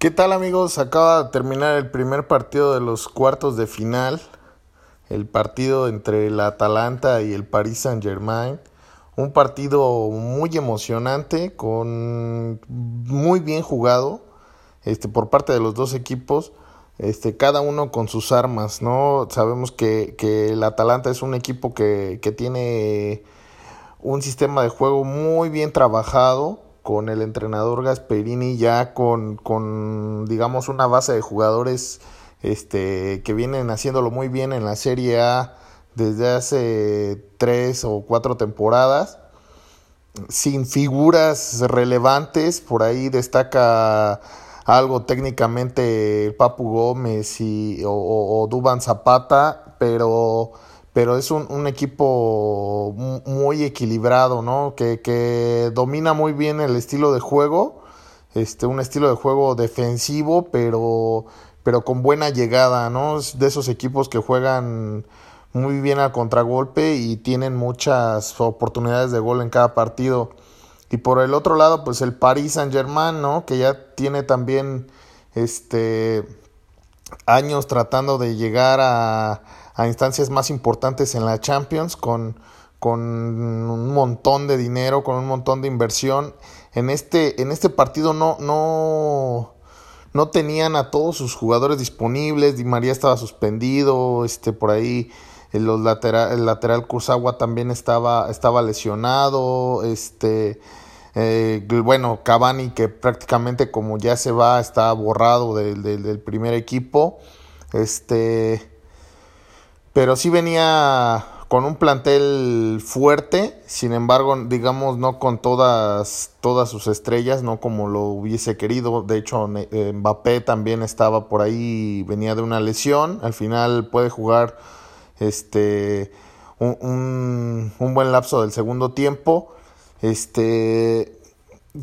¿Qué tal amigos? Acaba de terminar el primer partido de los cuartos de final, el partido entre el Atalanta y el Paris Saint Germain. Un partido muy emocionante, con muy bien jugado este, por parte de los dos equipos, este, cada uno con sus armas, ¿no? Sabemos que, que el Atalanta es un equipo que, que tiene un sistema de juego muy bien trabajado, con el entrenador Gasperini ya con, con digamos una base de jugadores este que vienen haciéndolo muy bien en la Serie A desde hace tres o cuatro temporadas. Sin figuras relevantes por ahí destaca algo técnicamente Papu Gómez y, o, o, o Duban Zapata pero pero es un, un, equipo muy equilibrado, ¿no? Que, que, domina muy bien el estilo de juego, este, un estilo de juego defensivo, pero, pero con buena llegada, ¿no? Es de esos equipos que juegan muy bien al contragolpe y tienen muchas oportunidades de gol en cada partido. Y por el otro lado, pues el Paris Saint Germain, ¿no? Que ya tiene también este años tratando de llegar a a instancias más importantes en la Champions con, con un montón de dinero, con un montón de inversión. En este, en este partido no, no, no tenían a todos sus jugadores disponibles. Di María estaba suspendido, este, por ahí el, los lateral, el lateral también estaba, estaba lesionado. Este, eh, bueno, Cavani que prácticamente como ya se va, está borrado del, del, del primer equipo. Este, pero sí venía con un plantel fuerte, sin embargo, digamos, no con todas, todas sus estrellas, no como lo hubiese querido. De hecho, eh, Mbappé también estaba por ahí, venía de una lesión. Al final puede jugar este un, un, un buen lapso del segundo tiempo. Este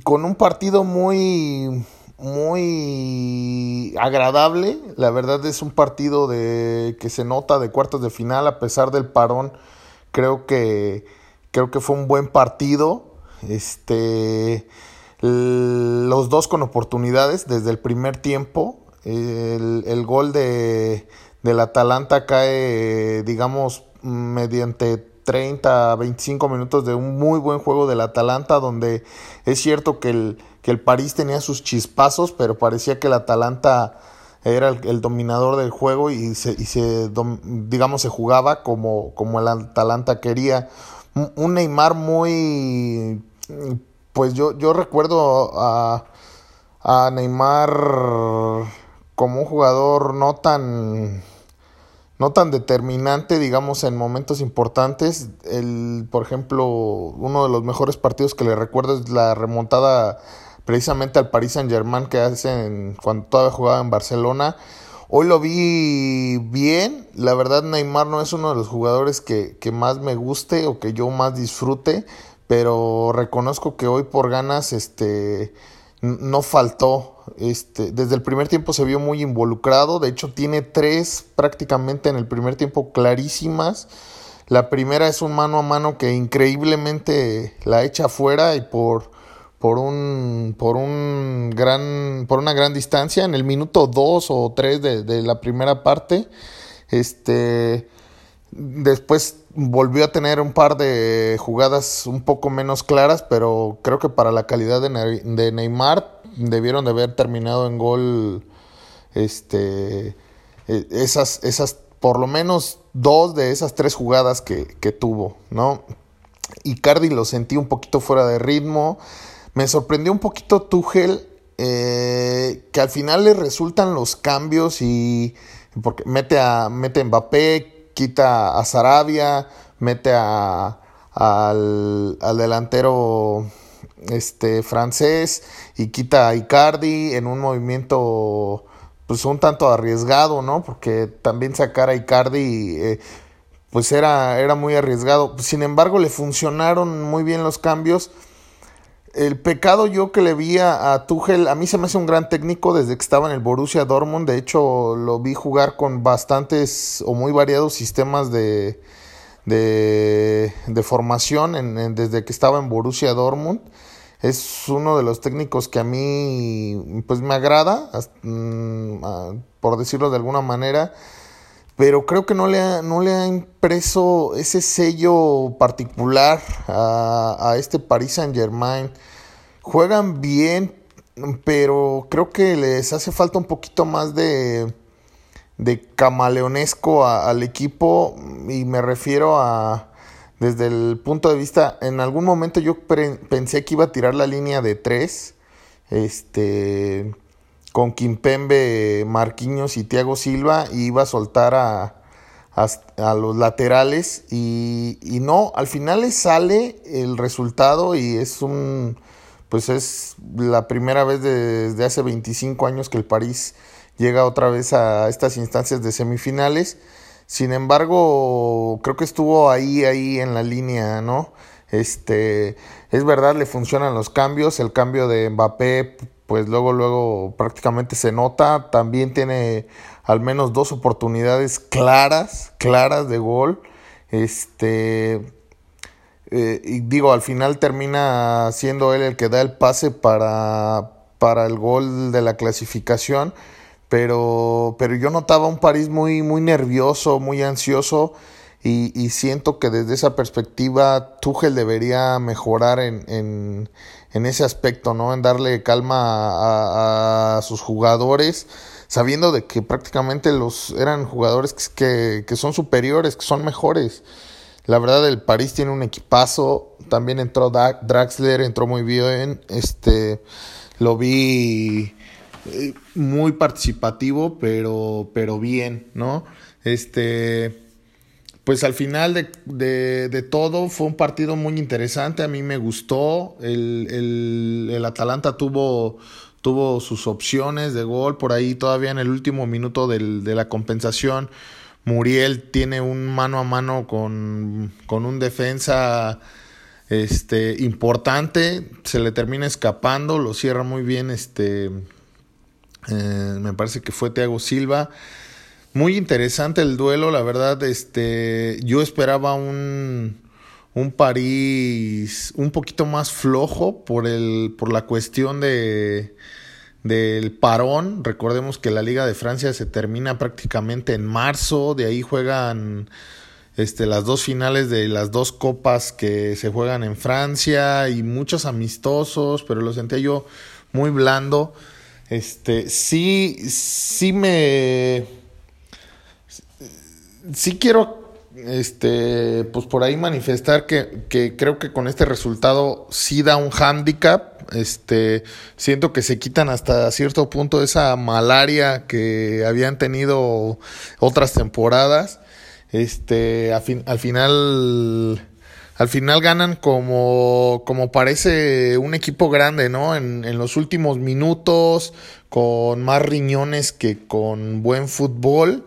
con un partido muy muy agradable. La verdad es un partido de que se nota de cuartos de final a pesar del parón. Creo que creo que fue un buen partido. Este los dos con oportunidades desde el primer tiempo. El, el gol de del Atalanta cae, digamos, mediante 30, 25 minutos de un muy buen juego del Atalanta, donde es cierto que el, que el París tenía sus chispazos, pero parecía que el Atalanta era el, dominador del juego y se, y se digamos, se jugaba como, como el Atalanta quería. Un Neymar muy, pues yo, yo recuerdo a, a Neymar como un jugador no tan no tan determinante, digamos, en momentos importantes. El, por ejemplo, uno de los mejores partidos que le recuerdo es la remontada precisamente al Paris Saint Germain que hacen cuando todavía jugaba en Barcelona. Hoy lo vi bien, la verdad Neymar no es uno de los jugadores que, que más me guste o que yo más disfrute, pero reconozco que hoy por ganas este no faltó. Este, desde el primer tiempo se vio muy involucrado. De hecho, tiene tres prácticamente en el primer tiempo clarísimas. La primera es un mano a mano que increíblemente la echa afuera y por, por un por un gran por una gran distancia en el minuto dos o tres de, de la primera parte. Este después volvió a tener un par de jugadas un poco menos claras, pero creo que para la calidad de, de Neymar debieron de haber terminado en gol este e, esas esas por lo menos dos de esas tres jugadas que, que tuvo, ¿no? Icardi lo sentí un poquito fuera de ritmo. Me sorprendió un poquito Tuchel, eh, que al final le resultan los cambios y porque mete a mete a Mbappé, quita a Sarabia, mete a, al, al delantero este francés y quita a Icardi en un movimiento pues un tanto arriesgado, ¿no? Porque también sacar a Icardi eh, pues era, era muy arriesgado. Sin embargo, le funcionaron muy bien los cambios el pecado yo que le vi a, a, Tuchel, a mí se me hace un gran técnico desde que estaba en el Borussia Dortmund. De hecho, lo vi jugar con bastantes o muy variados sistemas de, de, formación en, desde que estaba en Borussia Dortmund. es uno de los técnicos que a mí pues me agrada, mm, por decirlo de alguna manera, pero creo que no le ha, no le ha impreso ese sello particular a, a este Paris Saint Germain. Juegan bien, pero creo que les hace falta un poquito más de, de camaleonesco al equipo y me refiero a desde el punto de vista, en algún momento yo pensé que iba a tirar la línea de tres, este, con Kimpembe, Marquinhos y Thiago Silva, y iba a soltar a, a, los laterales, y, y, no, al final le sale el resultado y es un, pues es la primera vez desde hace 25 años que el París llega otra vez a estas instancias de semifinales sin embargo, creo que estuvo ahí, ahí en la línea, ¿no? Este, es verdad, le funcionan los cambios. El cambio de Mbappé, pues luego, luego prácticamente se nota. También tiene al menos dos oportunidades claras, claras de gol. Este, eh, y digo, al final termina siendo él el que da el pase para, para el gol de la clasificación pero, pero yo notaba un París muy, muy nervioso, muy ansioso y, siento que desde esa perspectiva Tuchel debería mejorar en, en, ese aspecto, ¿no? En darle calma a, sus jugadores, sabiendo de que prácticamente los eran jugadores que, que son superiores, que son mejores. La verdad, el París tiene un equipazo. También entró Draxler, entró muy bien. Este, lo vi eh, muy participativo, pero, pero bien, ¿no? Este, pues al final de, de, todo fue un partido muy interesante, a mí me gustó, el, el, Atalanta tuvo, tuvo sus opciones de gol, por ahí todavía en el último minuto del, de la compensación, Muriel tiene un mano a mano con, con un defensa este importante, se le termina escapando, lo cierra muy bien este eh, me parece que fue Thiago Silva. Muy interesante el duelo, la verdad, este, yo esperaba un, un París un poquito más flojo por, el, por la cuestión de, del parón. Recordemos que la Liga de Francia se termina prácticamente en marzo, de ahí juegan este, las dos finales de las dos copas que se juegan en Francia y muchos amistosos, pero lo sentía yo muy blando. Este, sí, sí me. Sí quiero, este, pues por ahí manifestar que, que creo que con este resultado sí da un handicap. Este, siento que se quitan hasta cierto punto esa malaria que habían tenido otras temporadas. Este, al final al final ganan como, como parece un equipo grande, ¿no? En, en los últimos minutos, con más riñones que con buen fútbol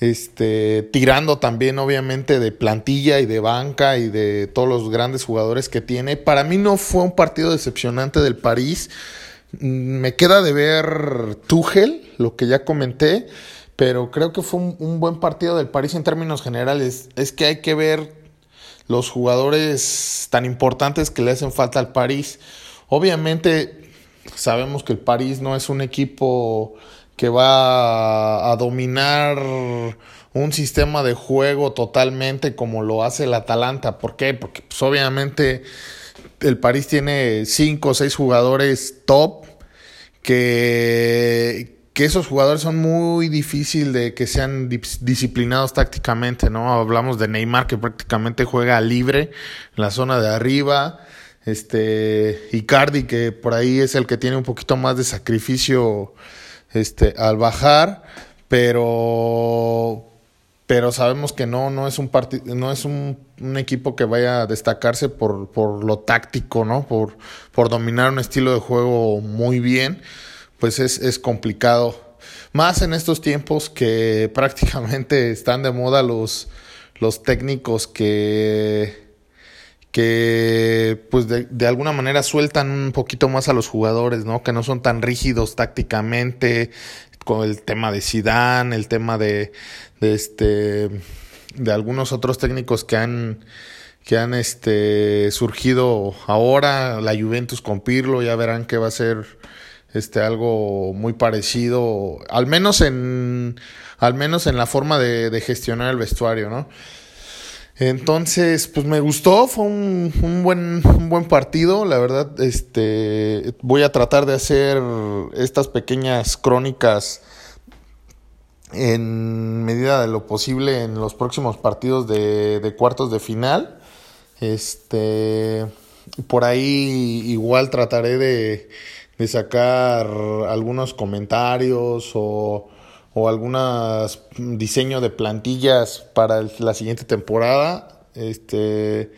este, tirando también obviamente de plantilla y de banca y de todos los grandes jugadores que tiene. Para mí no fue un partido decepcionante del París. Me queda de ver Tuchel, lo que ya comenté, pero creo que fue un buen partido del París en términos generales. Es que hay que ver los jugadores tan importantes que le hacen falta al París. Obviamente sabemos que el París no es un equipo que va a dominar un sistema de juego totalmente como lo hace el Atalanta. ¿Por qué? Porque pues, obviamente el París tiene cinco o seis jugadores top que, que esos jugadores son muy difícil de que sean disciplinados tácticamente, ¿no? Hablamos de Neymar que prácticamente juega libre en la zona de arriba, este Icardi que por ahí es el que tiene un poquito más de sacrificio este al bajar, pero pero sabemos que no no es un no es un, un, equipo que vaya a destacarse por, por lo táctico, ¿no? Por por dominar un estilo de juego muy bien pues es, es complicado. Más en estos tiempos que prácticamente están de moda los, los técnicos que, que pues de, de, alguna manera sueltan un poquito más a los jugadores, ¿no? Que no son tan rígidos tácticamente, con el tema de Zidane, el tema de, de este de algunos otros técnicos que han que han este, surgido ahora, la Juventus con Pirlo, ya verán que va a ser este, algo muy parecido, al menos en, al menos en la forma de, de gestionar el vestuario, ¿no? Entonces, pues me gustó, fue un, un, buen, un buen partido, la verdad, este, voy a tratar de hacer estas pequeñas crónicas en medida de lo posible en los próximos partidos de, de cuartos de final. Este, por ahí igual trataré de, de sacar algunos comentarios o, o algunos diseño de plantillas para la siguiente temporada. Este,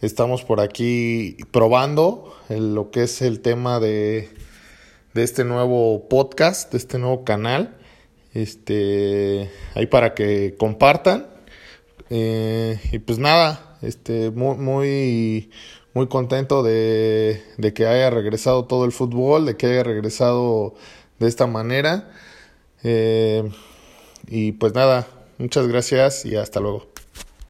estamos por aquí probando lo que es el tema de, de este nuevo podcast, de este nuevo canal. Este, ahí para que compartan. Eh, y pues nada, este, muy, muy, muy contento de, de que haya regresado todo el fútbol, de que haya regresado de esta manera. Eh, y pues nada, muchas gracias y hasta luego.